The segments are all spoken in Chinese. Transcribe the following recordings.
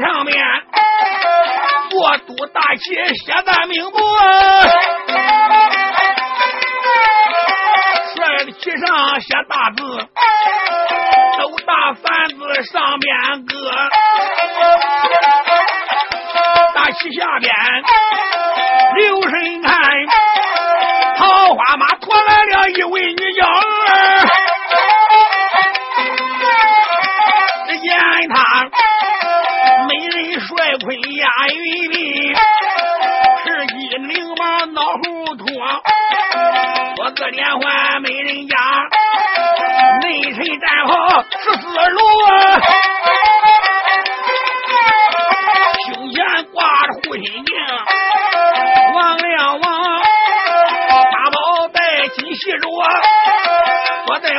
上面。做督大旗写在名簿，帅的旗上写大字，斗大三字上面搁，大旗下边。留神看，桃花马驮来了一位女娇儿。他美人帅坤压云鬓，十几灵王脑糊涂，我个连环美人家，内臣战袍十四路，胸前挂着护心镜，王亮王八宝带金细着，我在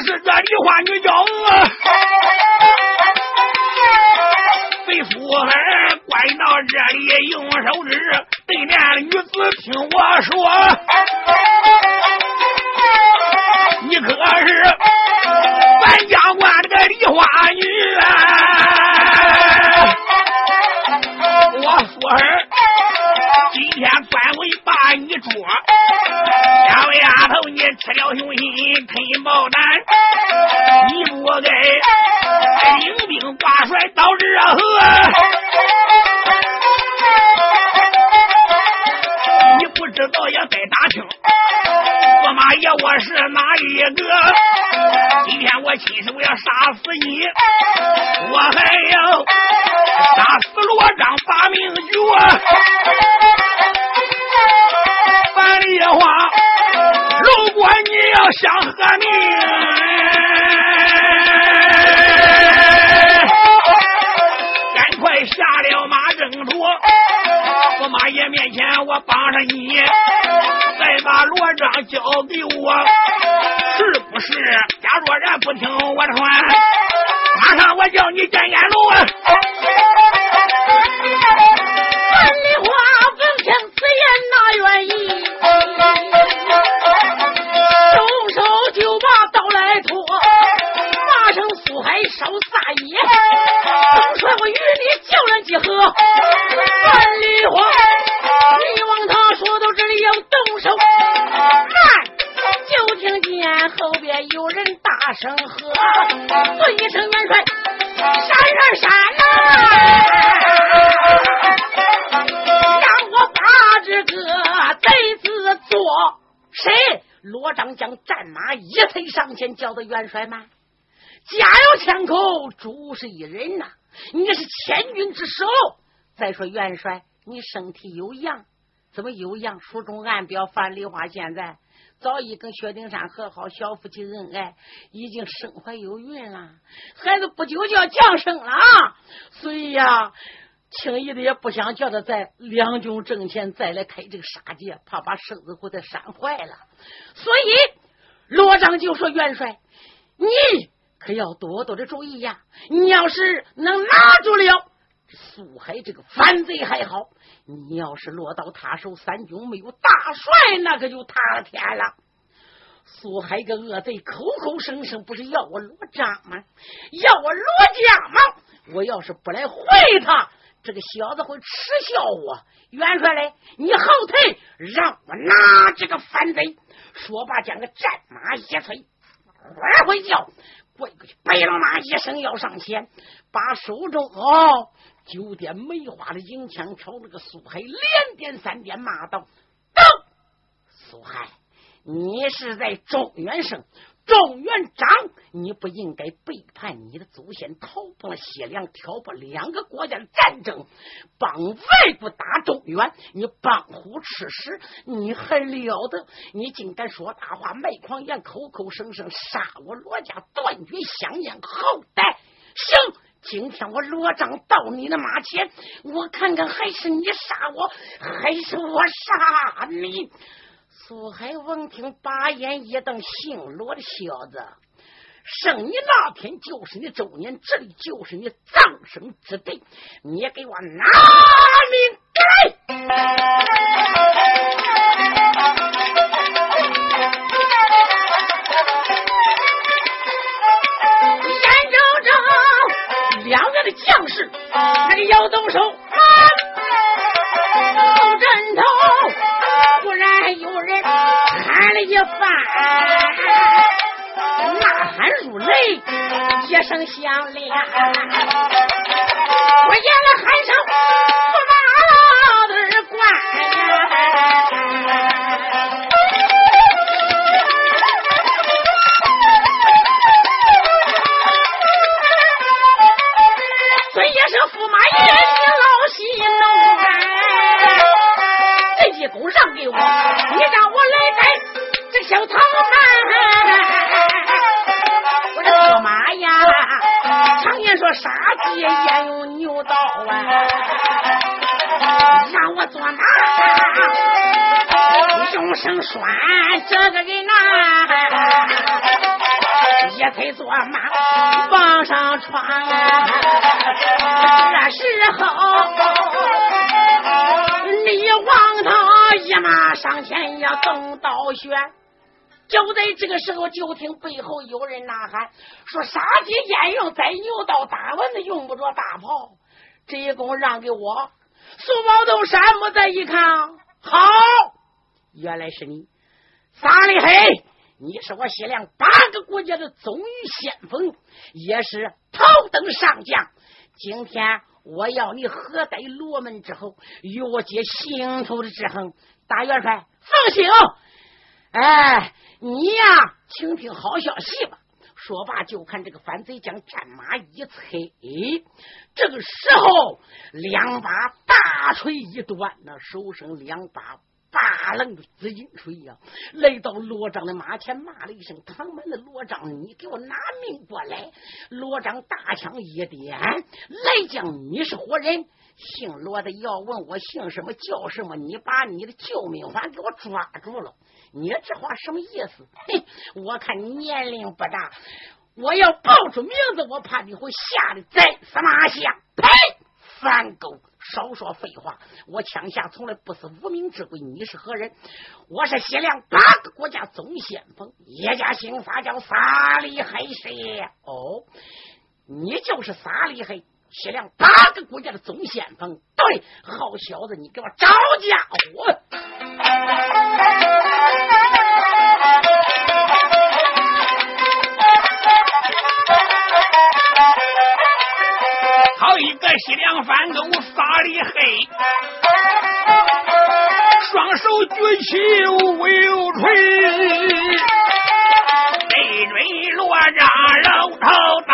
是这梨花女娇娥。被苏海关到这里，用手指对面的女子听我说，你可是咱家关这个梨花女啊！我说儿，今天专为把你捉，小丫头你吃了雄心吞豹胆，声喝：“问一声元帅，闪闪闪呐！让我把这个贼子做谁？”罗章将战马一催上前，叫的元帅吗：“家有千口，主是一人呐！你是千军之首。”再说元帅，你身体有恙，怎么有恙？书中暗表，樊梨花现在早已跟薛丁山和好，小夫妻恩爱，已经身怀有孕了，孩子不久就要降生了啊，所以呀，轻易的也不想叫他在两军阵前再来开这个杀戒，怕把身子给他伤坏了。所以罗章就说：“元帅，你可要多多的注意呀！你要是能拿住了。”苏海这个反贼还好，你要是落到他手，三军没有大帅，那可就塌了天了。苏海个恶贼，口口声声不是要我罗章吗？要我罗家吗？我要是不来会他，这个小子会耻笑我。元帅嘞，你后退，让我拿这个反贼。说罢，将个战马一催，快回叫，跪过去，白龙马一声要上前，把手中哦。九点梅花的银枪朝那个苏海连点三点骂道：“走！苏海，你是在中原省。中原长，你不应该背叛你的祖先，逃奔了西凉，挑拨两个国家的战争，帮外部打中原，你帮虎吃屎，你还了得？你竟敢说大话，卖狂言，口口声声杀我罗家，断绝香烟后代。行，今天我罗章到你的马前，我看看还是你杀我，还是我杀你。苏海闻听，把眼一瞪：“姓罗的小子，生你那天就是你周年，这里就是你葬身之地，你给我拿命来！” 将士，那个要动手。抱枕头，忽然有人喊了一番，呐喊如雷，一声响亮。我演了喊声，是驸马爷你老戏弄啊！这一弓让给我，你让我来带。小唐啊，我的驸马呀，常言说杀鸡焉用牛刀啊，让我做马，用绳拴这个人呐，一推做马往上闯啊，这时候李王他一马上前呀，动刀旋。就在这个时候，就听背后有人呐喊：“说杀鸡焉用宰牛刀，打蚊子用不着大炮。”这一弓让给我。苏宝东山木再一看，好，原来是你，撒里黑，你是我西凉八个国家的宗御先锋，也是头等上将。今天我要你何待罗门之后，与我结心头的之恨。大元帅，放心，哎。你呀，听听好消息吧！说罢，就看这个反贼将战马一催，这个时候两把大锤一端，那手上两把大愣的紫金锤呀，来到罗章的马前，骂了一声：“唐门的罗章，你给我拿命过来！”罗章大枪一点，来将，你是活人。姓罗的要问我姓什么叫什么，你把你的救命环给我抓住了。你这话什么意思？嘿，我看你年龄不大，我要报出名字，我怕你会吓得再死马下。呸！反狗，少说废话！我枪下从来不是无名之鬼，你是何人？我是西凉八个国家总先锋，一家姓法叫撒里黑谁？哦，你就是撒里黑。西凉八个国家的总先锋，对，好小子，你给我找家伙！个西凉反狗撒的黑，双手举起五油锤，对准罗章肉头打，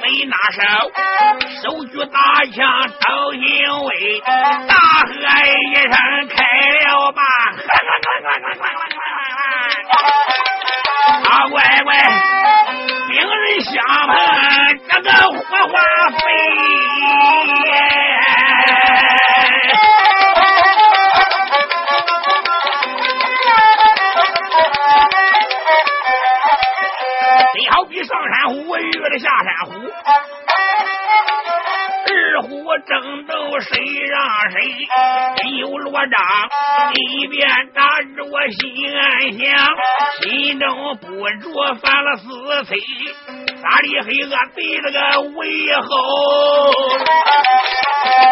没拿手手举大枪刀行威，大喝一声开了吧，啊乖乖，兵人相碰，这个火花飞。好比上山虎遇了下山虎，二虎争斗谁让谁？有罗章一边打着我心暗想，心中不着犯了死罪，咋里黑恶对这个为后？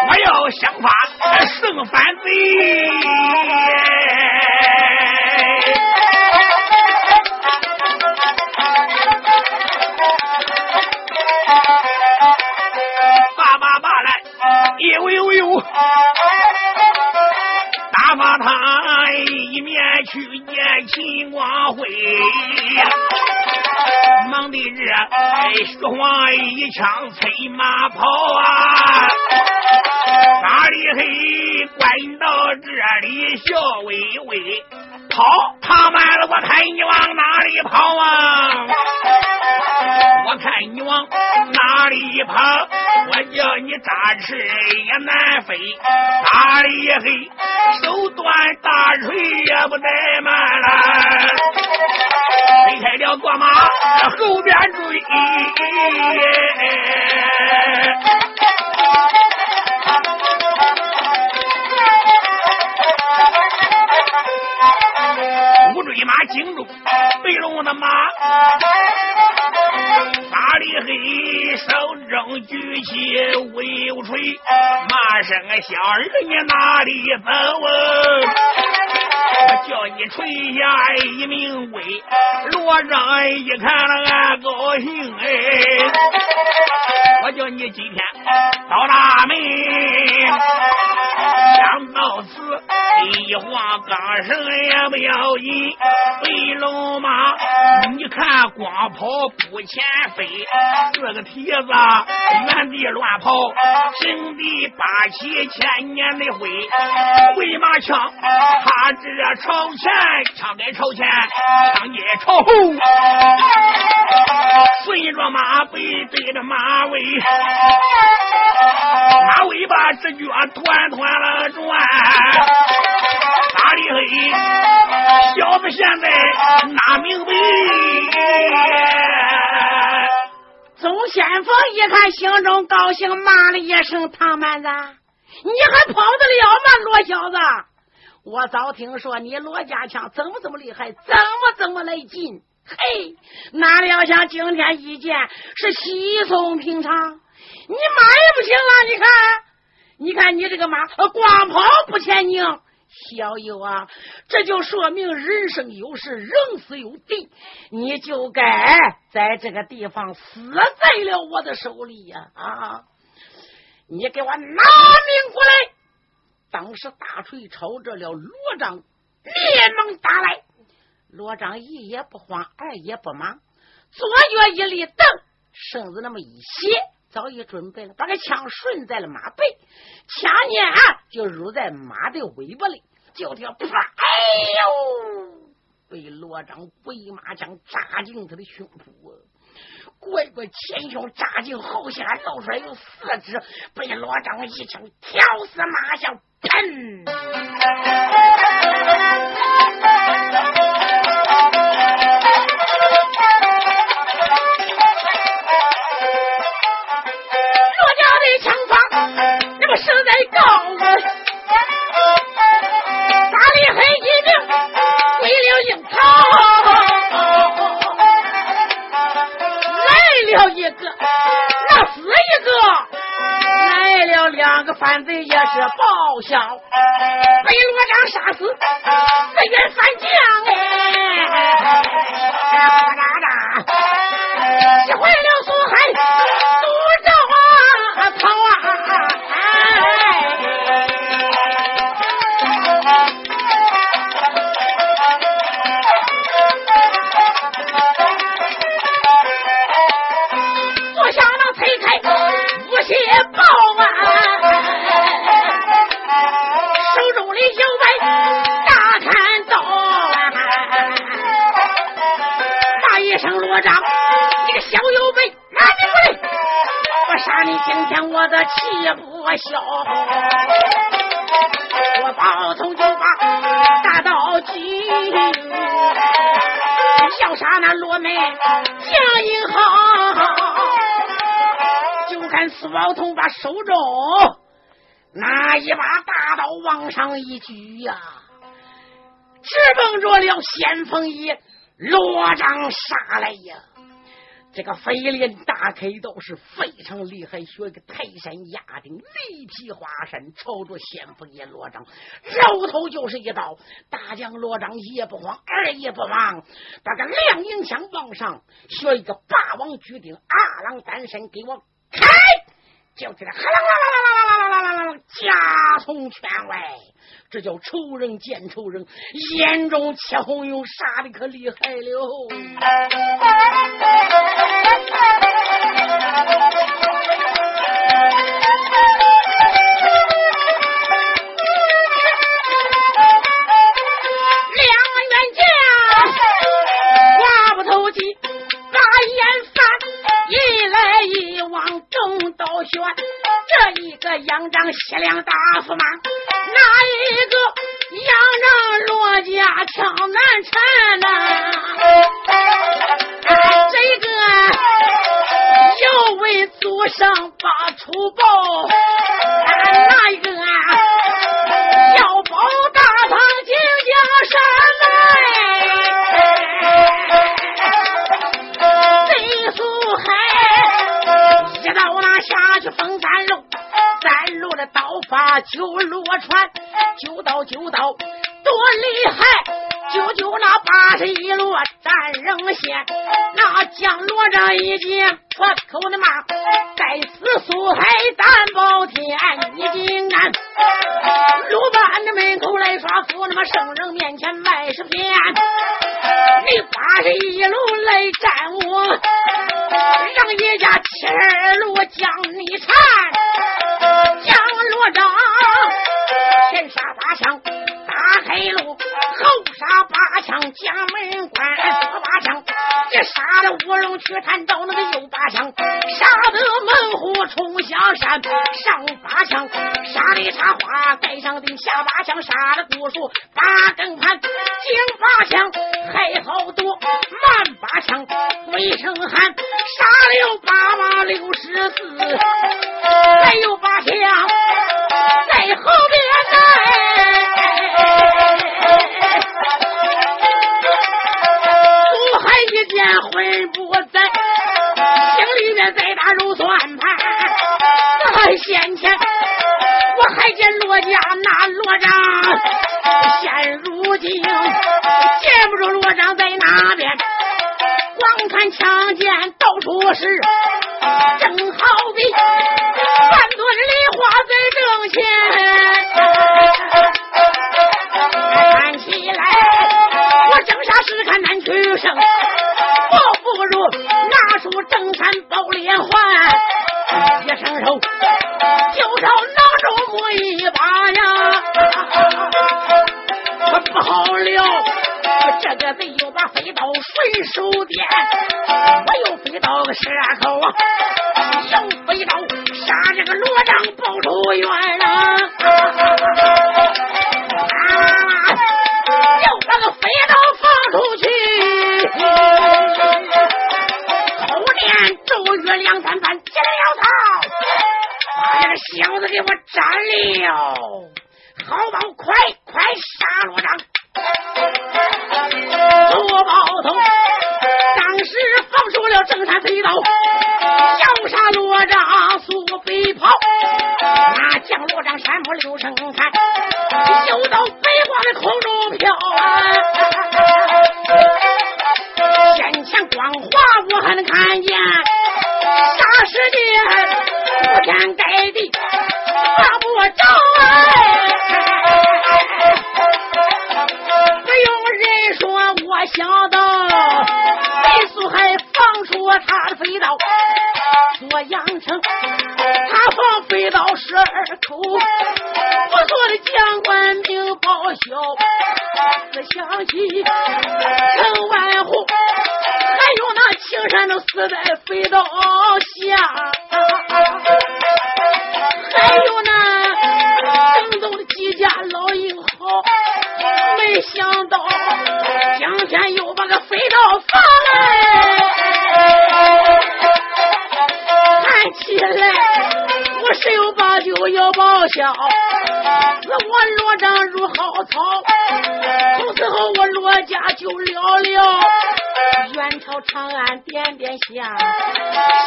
我要想法胜反贼。小儿子跑不前飞，四个蹄子原地乱跑，平地八起千年的灰，回马枪他这朝前，枪杆朝前，枪也朝后，顺着马背对着马尾，马尾巴直觉团团了转，里黑？小子现在哪明白？总先锋一看，心中高兴，骂了一声：“唐蛮子，你还跑得了吗？罗小子，我早听说你罗家枪怎么这么厉害，怎么怎么来劲？嘿，哪料想今天一见是稀松平常。你马也不行了，你看，你看你这个马光跑不前拧。”小友啊，这就说明人生有时，人死有地，你就该在这个地方死在了我的手里呀！啊，你给我拿命过来！当时大锤朝着了罗章连忙打来，罗章一也不慌，二也不忙，左脚一立，蹬身子那么一斜，早已准备了，把个枪顺在了马背，枪呢就入在马的尾巴里。就听啪！哎呦，被罗章回马枪扎进他的胸脯啊！乖乖前胸扎进后下，露出来有四指，被罗章一枪挑死马下，砰！两个反贼也是报销，被罗章杀死，自愿反将哎，哒哒哒，击坏长，你个小油杯，拿你过来！我杀你今天我的气不消，我包头就把大刀举，要杀那罗门将英好，就看苏宝头把手中拿一把大刀往上一举呀、只，直奔着了先锋一。罗章杀来呀。这个飞林大开刀是非常厉害，学个泰山压顶，力劈华山，朝着先锋爷罗章，绕头就是一刀。大将罗章也不慌，二也不忙，把个亮银枪往上，学一个霸王举鼎，二郎单身，给我开！叫起来哈啦啦啦啦啦啦啦啦啦啦，家从圈外，这叫仇人见仇人，眼中切红油，杀的可厉害了。倒悬，这一个杨仗西凉大驸马，那一个杨仗罗家枪难缠呐？这个要为祖上把仇报，那一个要保大唐金江山到那下去封三路。三路的刀法九罗传，九刀九刀多厉害！九九那八十一路战人先，那将罗章一见破口的骂，该死苏海胆包天，你竟敢鲁班的门口来耍富，那么圣人面前卖是骗，你八十一路来战我，让一家七二路将你缠。将罗章前杀八枪黑路，后杀八枪将门关，左八枪这杀了卧龙去探到那个右八枪，杀得猛虎冲向山，上八枪杀的插花盖上顶，下八枪杀的古树八根盘，金八枪还好多，慢八枪回声喊，杀了八马六十四，还有八枪在后边来。苏海一见魂不在，心里面在打揉算盘。在先前我还见罗家那罗章，现如今见不着罗章在哪边。光看枪剑到处是，正好比半朵梨花在正前。看起来我正下时看难取胜，我不如拿出正三宝连环，一伸手就朝囊中摸一把呀！不好了，这个贼又把飞刀顺手点，我又飞刀个蛇口，今天又把个飞刀放来，看起来我十有八九要报销，死我罗章如蒿草，从此后我罗家就了了。元朝长安点点香，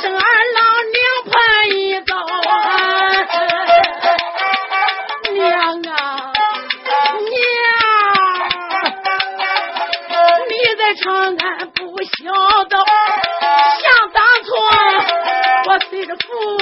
生儿郎娘盼一刀啊，娘啊！长安不孝道，想当初我随着父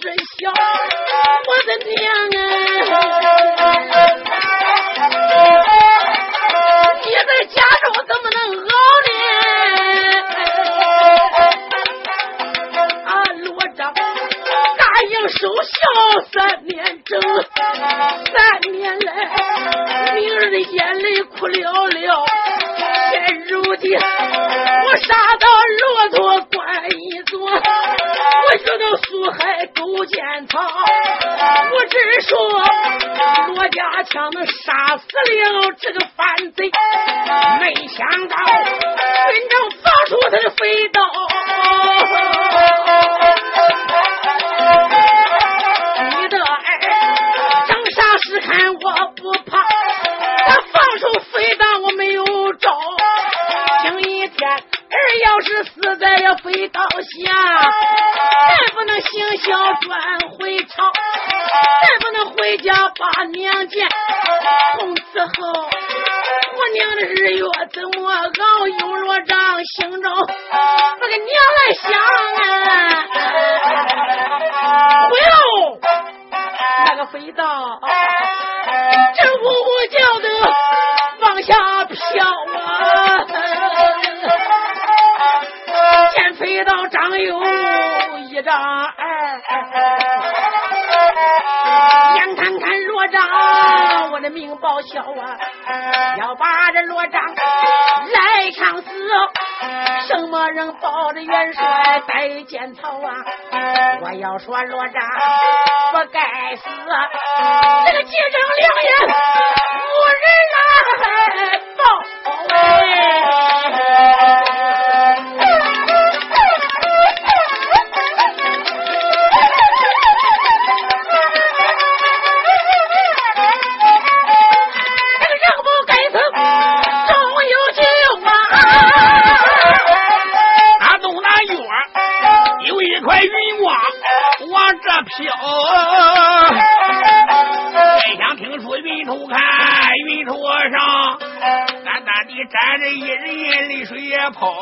真香，我的娘哎，我！要把这罗章来场死，什么人抱着元帅带剑草啊？我要说罗章不该死，这个急正两眼笑，再想听说云头看云头上，淡淡的站着一人泪水也泡，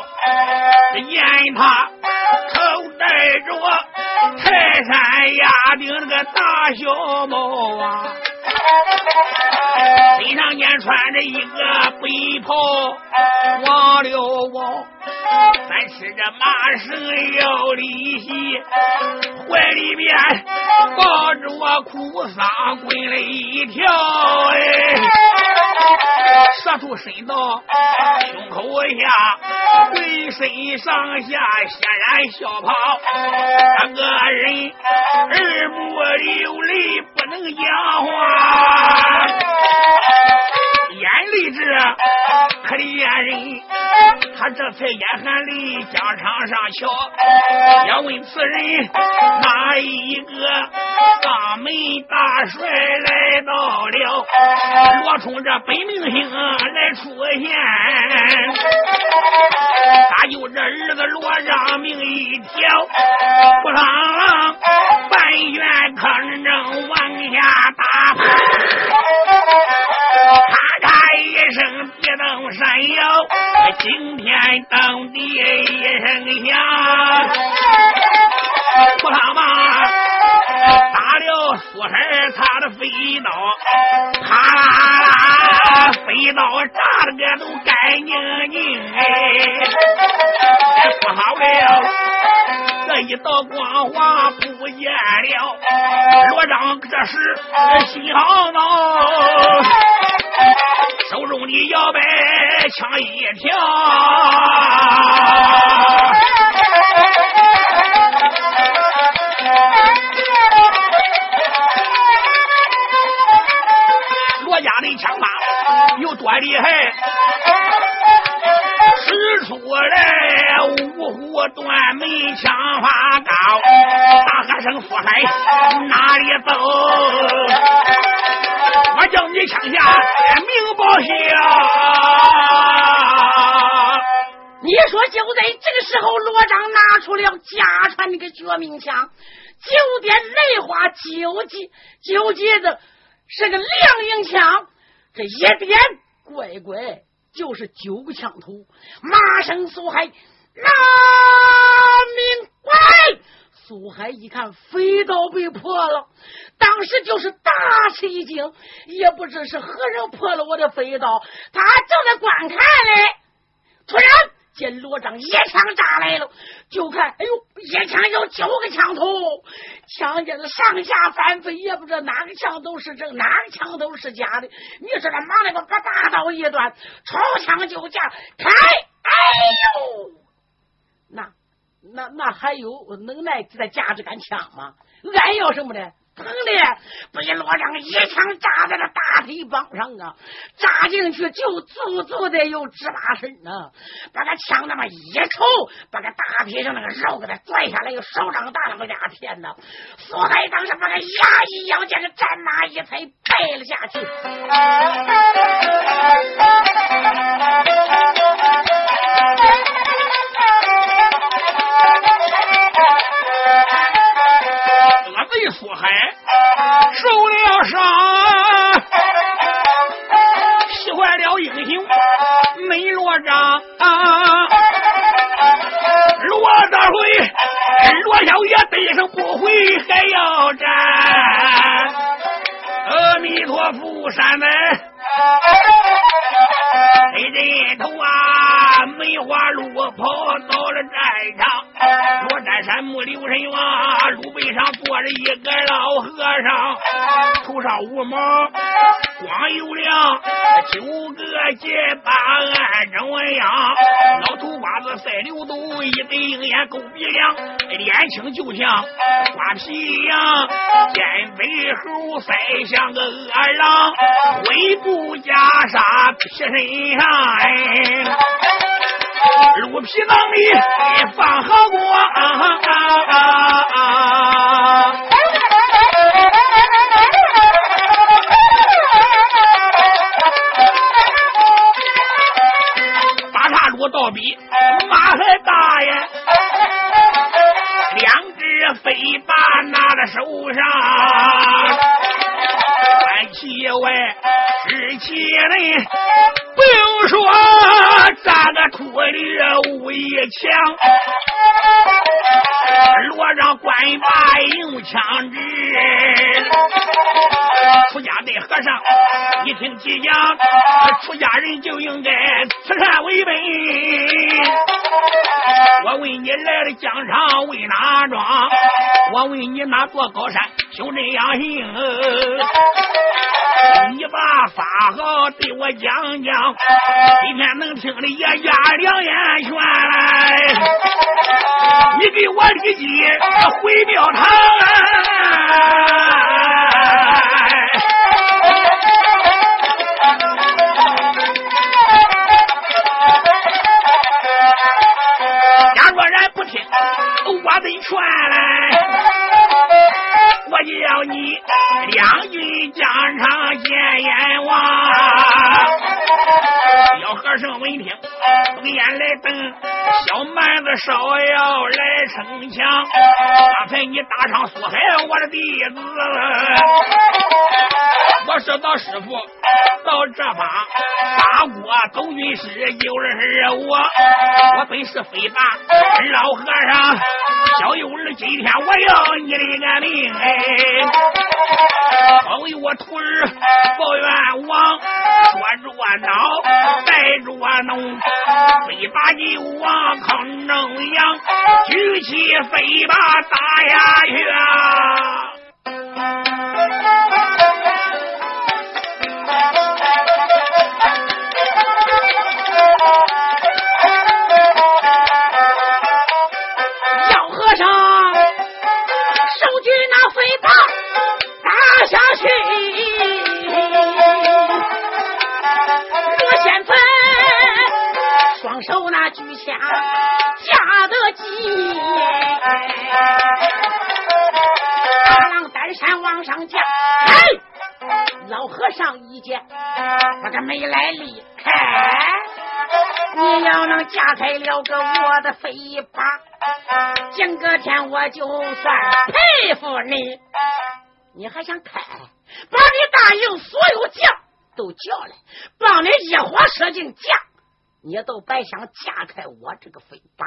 眼他头戴着泰山压顶那个大小帽啊，身上间穿着一个背袍，忘了我。咱吃着马绳要离席，怀里边抱着我哭丧滚了一条，哎，舌头伸到胸口下，浑身上下显然小跑，那个人耳目流泪不能讲话，眼泪直，可怜人，他这才眼。含泪疆场上瞧，要问此人哪一个大门大帅来到了？罗冲这本命星来出现，他就这儿子罗让命一条，不啷啷半圆坑正往下打，声地动山摇，惊天动。地一声响，不他妈打了苏三他的飞刀，啪啦啦，飞刀炸的个都干净净哎，不好了。这一道光华不见了。罗章这时心好恼，手中的摇摆枪一条。罗家的枪法有多厉害？使出来五虎断门枪法高，大和尚福海哪里走？叫你枪下明报效。你说就在这个时候，罗章拿出了家传那个绝命枪，九点雷花九节，九节的是个亮影枪，这一点乖乖就是九个枪头，马声苏海，拿命乖！苏海一看飞刀被破了，当时就是大吃一惊，也不知是何人破了我的飞刀，他正在观看嘞，突然。见罗章一枪扎来了，就看，哎呦，一枪有九个枪头，枪尖子上下翻飞，也不知道哪个枪头是真，哪个枪头是假的。你说他忙那个把大刀一端，抄枪就架，开，哎呦，那那那还有能耐再架这杆枪吗？俺要什么呢？疼的被罗章一枪扎在了大腿膀上啊！扎进去就足足的有芝麻身呢，把个枪那么一抽，把个大腿上那个肉给他拽下来，有手掌大那么俩天呐！苏海当时把个牙一咬，将个战马一踩，败了下去。我贼苏海受了伤，喜欢了英雄没罗章，罗大辉，罗小爷背上不回还要战，阿弥陀佛，山门黑人头啊，梅花鹿跑到了战场。罗占山木留神元，路背上坐着一个老和尚，头上无毛，光有亮，九个结巴按正样，老头瓜子赛流斗，一对鹰眼够鼻梁，脸青就像瓜皮一样，肩背猴腮像个恶狼，灰布袈裟披身上哎。鹿皮囊里放好光，八叉鹿倒比马还大呀，两只飞把拿在手上，三七外十七内。不用说，扎个秃驴武艺强，罗让官把用枪支，出家的和尚一听即讲，出家人就应该慈善为本。我问你来了疆场为哪桩？我问你哪座高山修这样行？你把法号对我讲讲，今天能听的也压两眼泉来。你给我立即回庙堂。假若然不听，我得劝来。我要你两军疆场见阎王，小和尚闻听，不言来瞪，小蛮子烧药来逞强。刚才你打伤苏海我的弟子，我说到师傅到这方八国走军师，就是我，我本是飞霸老和尚，小幼儿今天我要你的个命哎！我为我徒儿报冤枉，说热闹，在捉弄，飞把就往坑中扬，举起飞把打下去啊！双手那举枪架得急，大浪单山往上架，嘿，老和尚一见，我这没来历开，你要能架开了个我的飞把，今个天我就算佩服你。你还想开？把你大营所有将都叫来，帮你一伙射进将，你都白想架开我这个飞把。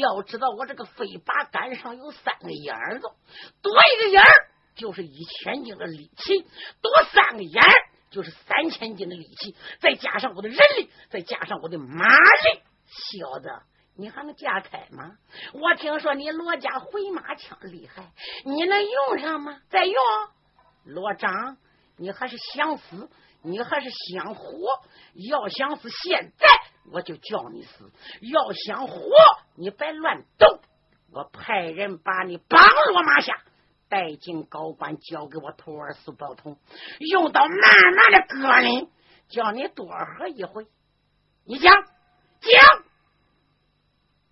要知道我这个飞把杆上有三个眼子，多一个眼儿。就是一千斤的力气，多三个眼儿就是三千斤的力气，再加上我的人力，再加上我的马力，小子，你还能架开吗？我听说你罗家回马枪厉害，你能用上吗？再用，罗章，你还是想死，你还是想活？要想死，现在我就叫你死；要想活，你别乱动，我派人把你绑落马下。带进高官，交给我徒儿苏宝通，用刀慢慢的割你，叫你多喝一回。你讲讲，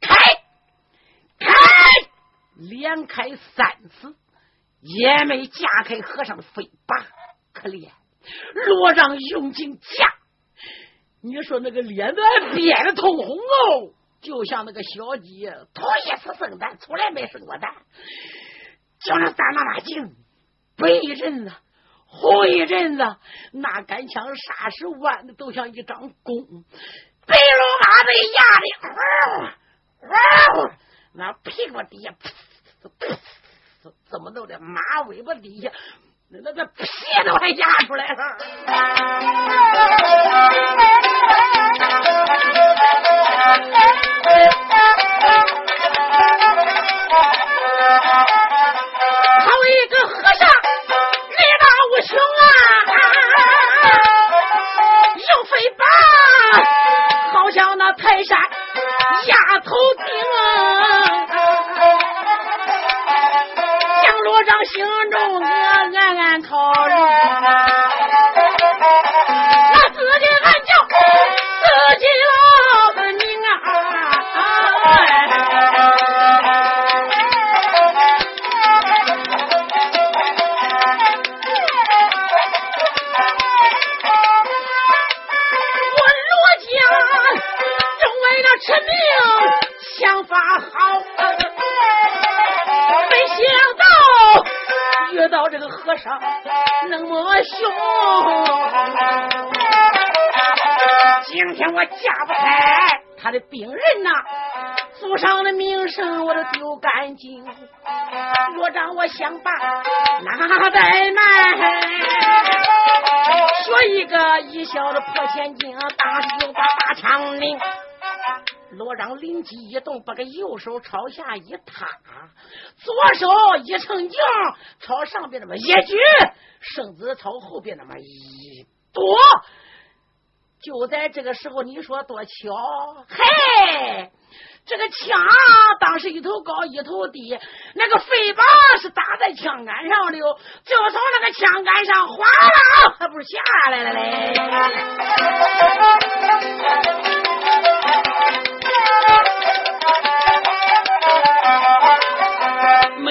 开开，连开三次，也没架开和尚的飞把，可怜罗让用劲架，你说那个脸都憋得通红哦，就像那个小鸡头一次生蛋，从来没生过蛋。叫那三妈妈劲，背一阵子，红一阵子，那杆枪霎时弯的都像一张弓，背龙马被压的，嗷嗷，那屁股底下，怎么弄的？马尾巴底下，那个屁都还压出来了。一个和尚力大无穷啊，又飞吧，好像那泰山压头顶啊，将罗章心中我暗暗考虑，那和尚那么凶。今天我架不开他的病人呐，祖上的名声我都丢干净。若让我想把哪怠慢，学一个一小的破千金，当时就把大枪领。罗章灵机一动，把个右手朝下一踏，左手一撑劲朝上边那么一举，身子朝后边那么一躲。就在这个时候，你说多巧？嘿，这个枪当时一头高一头低，那个飞棒是打在枪杆上的，就从那个枪杆上哗啦，还不下来了嘞？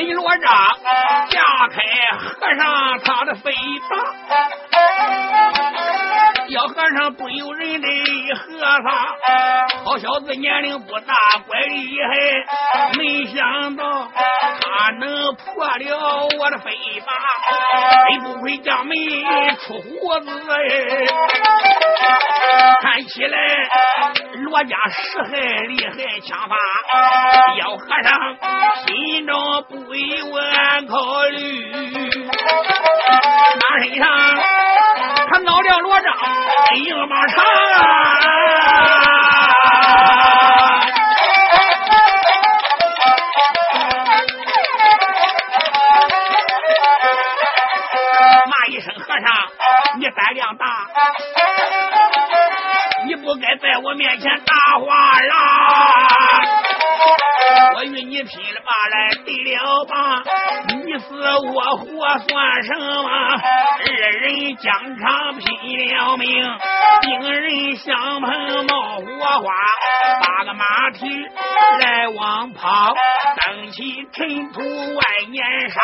一罗帐架开和尚他的飞棒。小和尚不由人的和尚，好小子年龄不大，怪厉害。没想到他能破了我的飞马，会不会将门出胡子？看起来罗家实害厉害枪法，小和尚心中不由俺考虑，马身上。他恼了罗章，硬往长。骂一声和尚，你胆量大，你不该在我面前大话啦！我与你拼了吧来对了吧，你死我活算什么？二人疆场拼了命，兵人相碰冒火花，八个马蹄来往跑，蹬起尘土万年沙，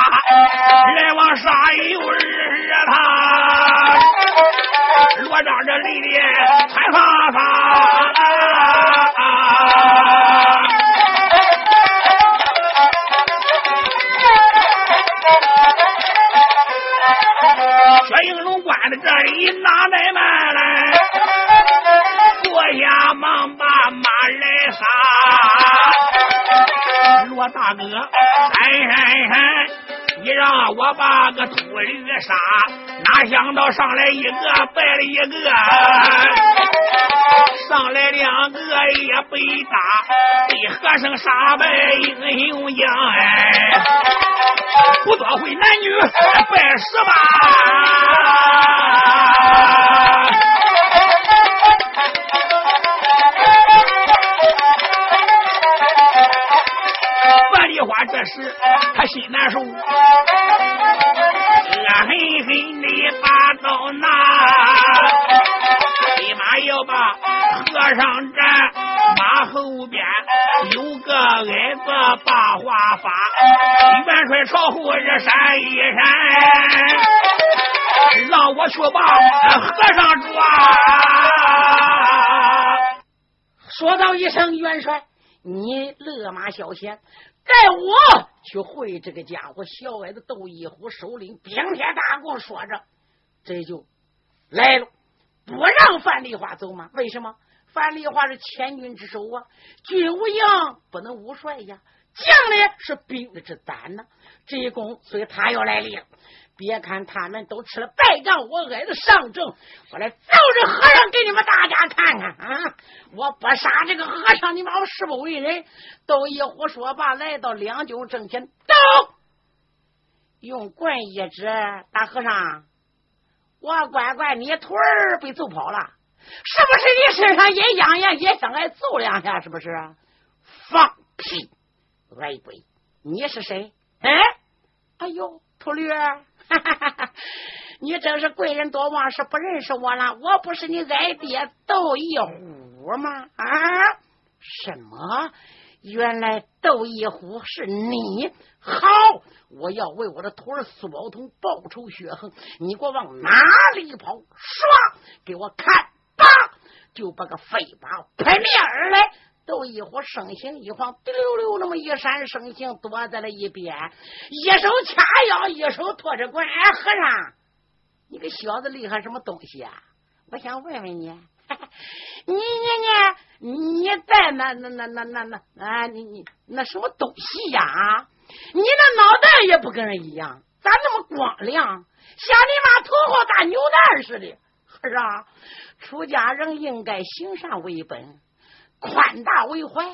来往杀有日他，罗章这泪脸惨发发。关在这里，哪怠慢来？坐下忙把马来杀。罗大哥，你让我把个秃驴杀，哪想到上来一个败了一个，上来两个也被打，被和尚杀败英雄将哎！不多会男女拜十八，范丽花这时他心难受，恶狠狠的把刀拿，立马要把和尚站，马后边。有个矮子把话发，元帅朝后日闪一闪，让我去把和尚抓。说道一声元帅，你勒马小贤，带我去会这个家伙。小矮子窦一虎首领顶天大功，说着这就来了，不让范丽花走吗？为什么？范丽华是千军之首啊，军无营不能无帅呀，将呢是兵之胆呐。这一功，所以他要来领。别看他们都吃了败仗，我挨着上阵，我来揍这和尚给你们大家看看啊！我不杀这个和尚，你把我誓不为人。都一呼说罢，来到两军阵前，走，用棍一指，大和尚，我乖乖，你腿儿被揍跑了。是不是你身上也痒痒，也想挨揍两下？是不是？放屁！矮鬼，你是谁？哎，哎呦，秃驴，哈哈哈哈你真是贵人多忘事，不认识我了。我不是你矮爹窦一虎吗？啊？什么？原来窦一虎是你？好，我要为我的徒儿苏宝通报仇雪恨。你给我往哪里跑？唰，给我看！叭，就把个飞靶拍面而来，窦一虎身形一晃，滴溜溜那么一闪身形，躲在了一边，一手掐腰，一手托着管。哎，和尚，你个小子厉害什么东西啊？我想问问你，你你你你在那那那那那那啊？你你那什么东西呀？你那脑袋也不跟人一样，咋那么光亮，像你妈头号大牛蛋似的，是啊。出家人应该行善为本，宽大为怀。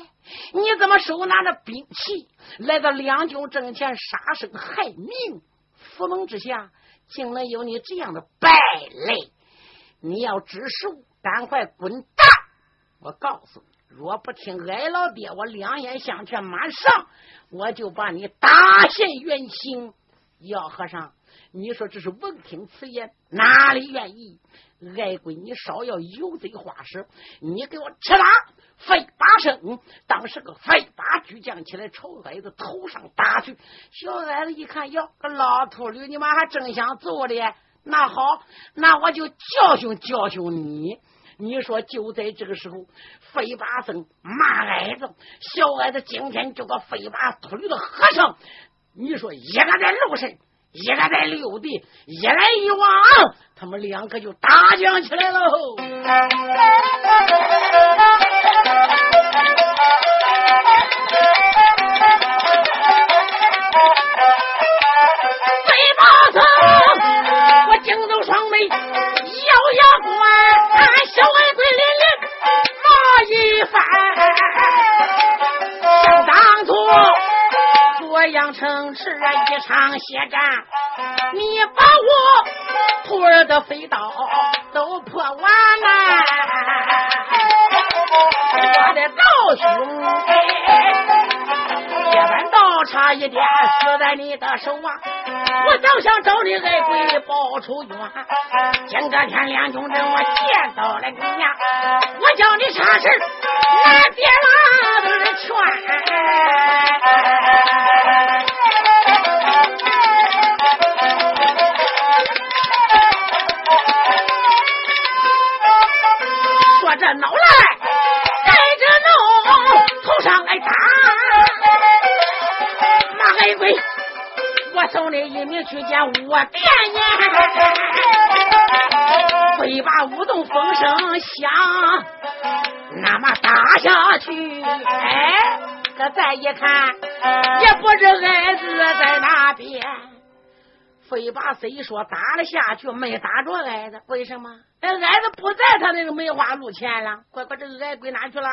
你怎么手拿着兵器来到两军阵前杀生害命？府门之下竟能有你这样的败类！你要知数，赶快滚蛋！我告诉你，若不听矮老爹我两眼相劝，马上我就把你打现原形。姚和尚，你说这是闻听此言，哪里愿意？矮鬼，你少要油嘴滑舌！你给我吃啦！飞八声，当时个飞八巨将起来，朝矮子头上打去。小矮子一看，哟，个老秃驴，你妈还真想揍的？那好，那我就教训教训你。你说，就在这个时候，飞八僧骂矮子，小矮子今天就个飞八秃驴的和尚。你说，一个在路上。一个在溜地，一来一往，他们两个就打将起来了。一番，想当初洛阳城池一场血战，你把我徒儿的飞刀都破完了。我的道兄，一般倒差一点死在你的手啊！我倒想找你来归报仇冤。今个天亮就人我见到了你呀！我叫你啥事俺爹拉都是劝。说这脑来带着怒，头上挨打。马海龟，我送你一名去见我爹娘，飞把舞动风声响，那么打下去，哎，可再一看，也不知矮子在哪边，飞把虽说打了下去，没打着矮子，为什么？矮子不在他那个梅花鹿前了，乖乖，这个矮鬼哪去了？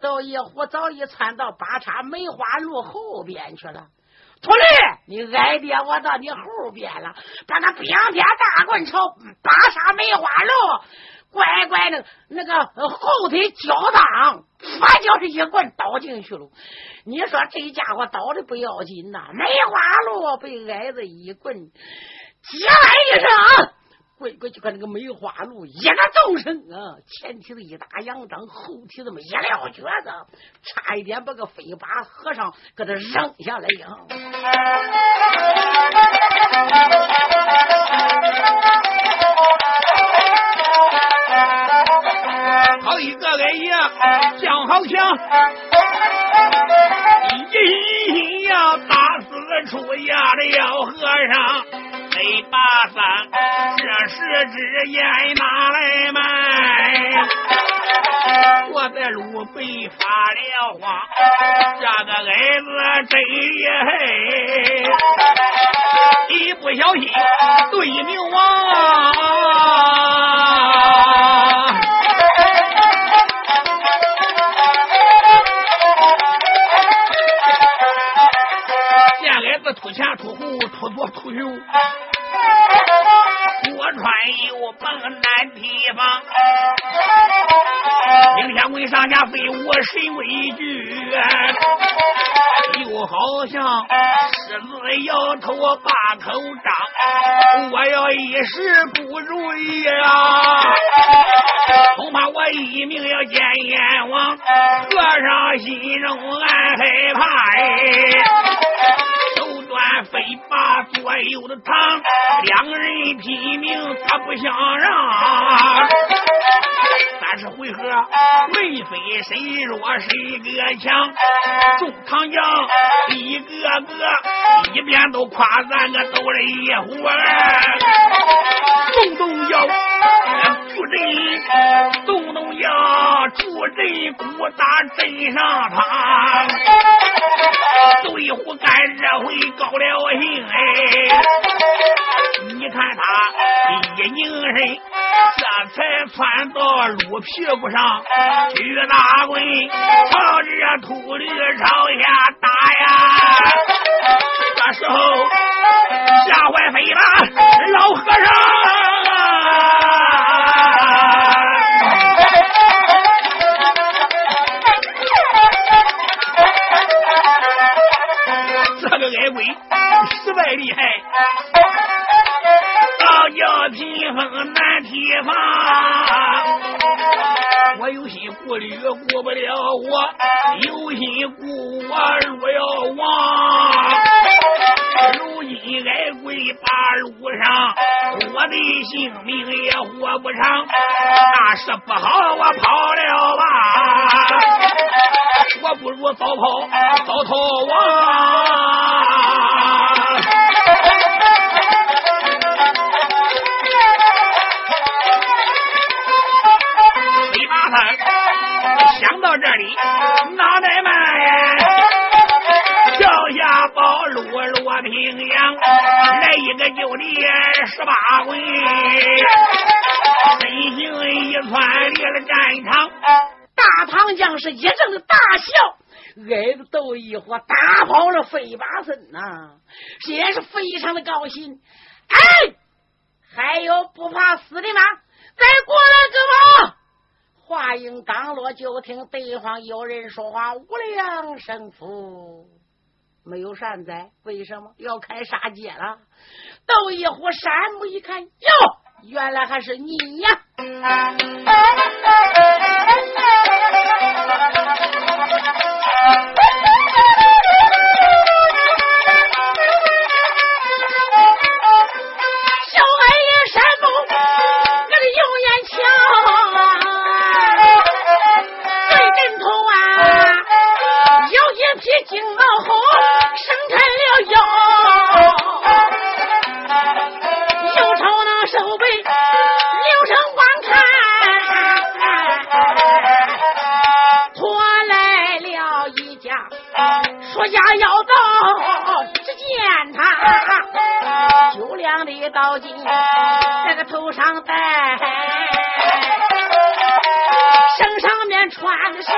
到一虎早已窜到八叉梅花鹿后边去了。秃驴，你挨爹，我到你后边了，把那冰天大棍朝八叉梅花鹿，乖乖那，那个后腿脚掌，发就是一棍倒进去了。你说这家伙倒的不要紧呐，梅花鹿被挨子一棍，接来一声。啊乖乖就看那个梅花鹿一个纵身啊，前蹄子一打仰掌，后蹄子么一撂蹶子，差一点把个飞把和尚给他扔下来呀！好一个哎呀，像好像一心要打死出家的妖和尚。没把三，这时之言拿来卖？我在路北发了慌，这个矮子真厉害，一不小心对牛王，见矮子出前出后，出左出右。我穿又蹦难提防，领天鬼上下非我谁畏惧？又好像狮子摇头把口张，我要一时不如意啊，恐怕我一命要见阎王，和尚心中暗害怕哎。非把左右的堂，两个人拼命，他不想让。三十回合，没非谁弱谁个强。众唐将一个个一边都夸咱个斗了一伙，动动腰助阵，动动腰助阵，鼓打阵上堂。斗一壶干这回高了兴哎！你看他一拧身，这才窜到鹿屁股上，举大棍朝着秃驴朝下打呀！这时候吓坏飞了老和尚。这个矮鬼实在厉害，倒叫披风难提防。我有心顾虑顾不了我，有心顾我若要亡。如今挨跪八路上，我的性命也活不长。那是不好，我跑了吧。我不如早跑早逃亡。想到这里，脑袋慢落平阳，来一个就地十八回，身形一窜离了战场。大唐将士一阵大笑，挨着斗一伙打跑了飞把僧呐，也是非常的高兴。哎，还有不怕死的吗？再过来个吧！话音刚落，就听对方有人说话：“无量胜负，没有善哉？为什么要开杀戒了？斗一壶山木，一看哟，原来还是你呀！小矮人山木，我的右眼瞧，谁人头啊？有一匹金毛猴。生产了腰，又朝那手背留声观看，拖来了一家说家要到，只见他九两的刀金在个头上戴，身上面穿的是。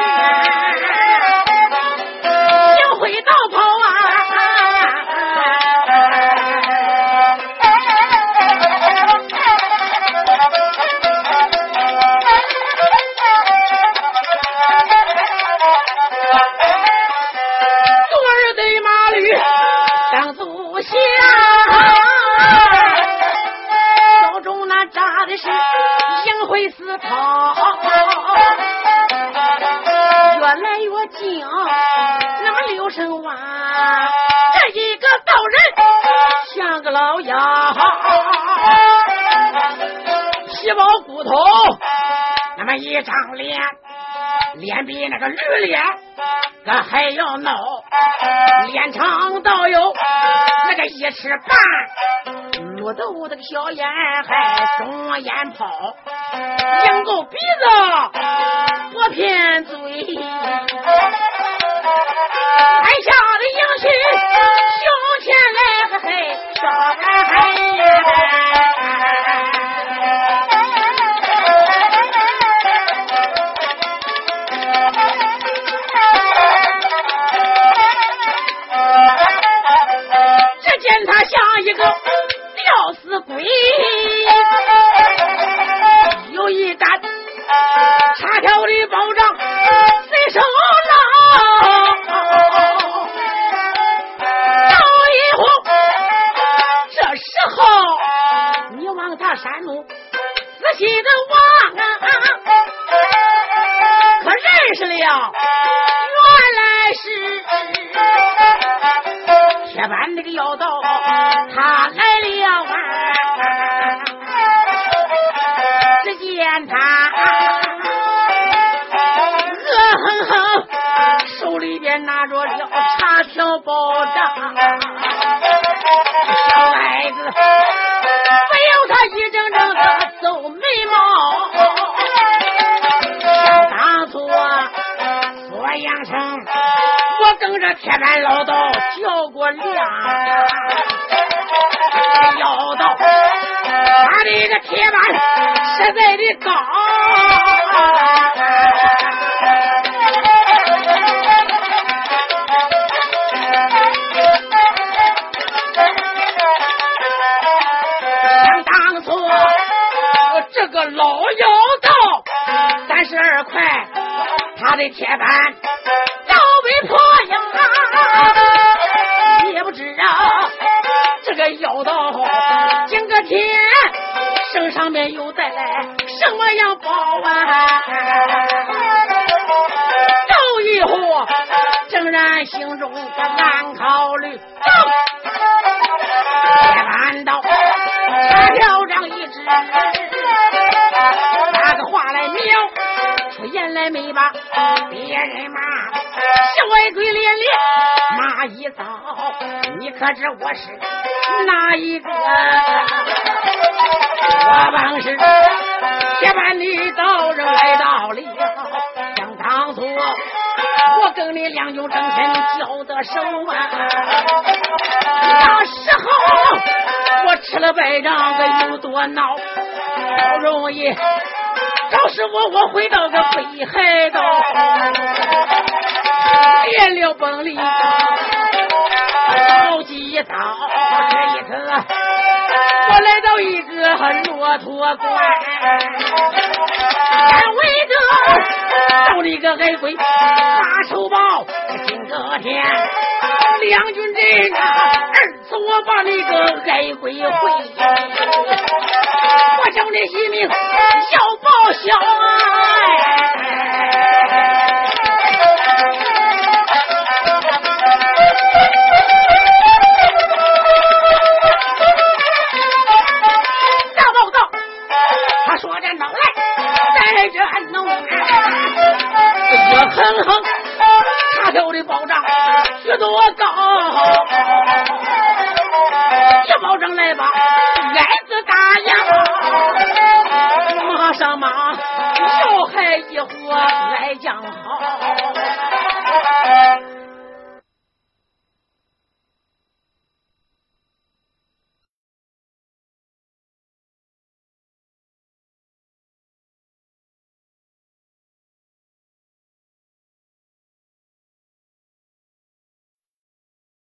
当足下，腰中那扎的是银灰丝袍，越来越近。六声哇，这一个道人像个老妖，皮包骨头，那么一张脸，脸比那个驴脸可还要孬，脸长到有那个一尺半，绿豆那个小眼还双眼泡，鹰够鼻子，薄偏嘴。俺家的英雄胸前来个嘿，耍嗨鬼，有一杆 插条的宝杖随手拿。山路仔细的望啊，可认识了，原来是铁板那个妖道，他拿着了茶条宝杖，小孩子非要。他一阵阵的皱眉毛，当初啊锁阳城，我跟着铁板老道叫过量，要到他的一个铁板实在的高。的铁板都被破呀！也不知啊，这个妖道今个天身上面又带来什么样宝啊？赵一虎正然心中个难考虑，言来没把别人骂，小矮鬼连连骂一遭。你可知我是哪一个？我本是铁板的道人来到了，想当初我跟你两勇争先交的手啊，那时候我吃了败仗，可有多恼？好容易找师傅，我回到个北海道，验了本领，好几遭这一次，我来到一个骆驼关，眼为着到了一个矮鬼发仇报，今个天两军阵，二次我把那个矮鬼会，我叫你一命要报销啊！哼哼，他挑的保障许多高，一保障来吧，矮娘，马上马小孩一伙来讲好。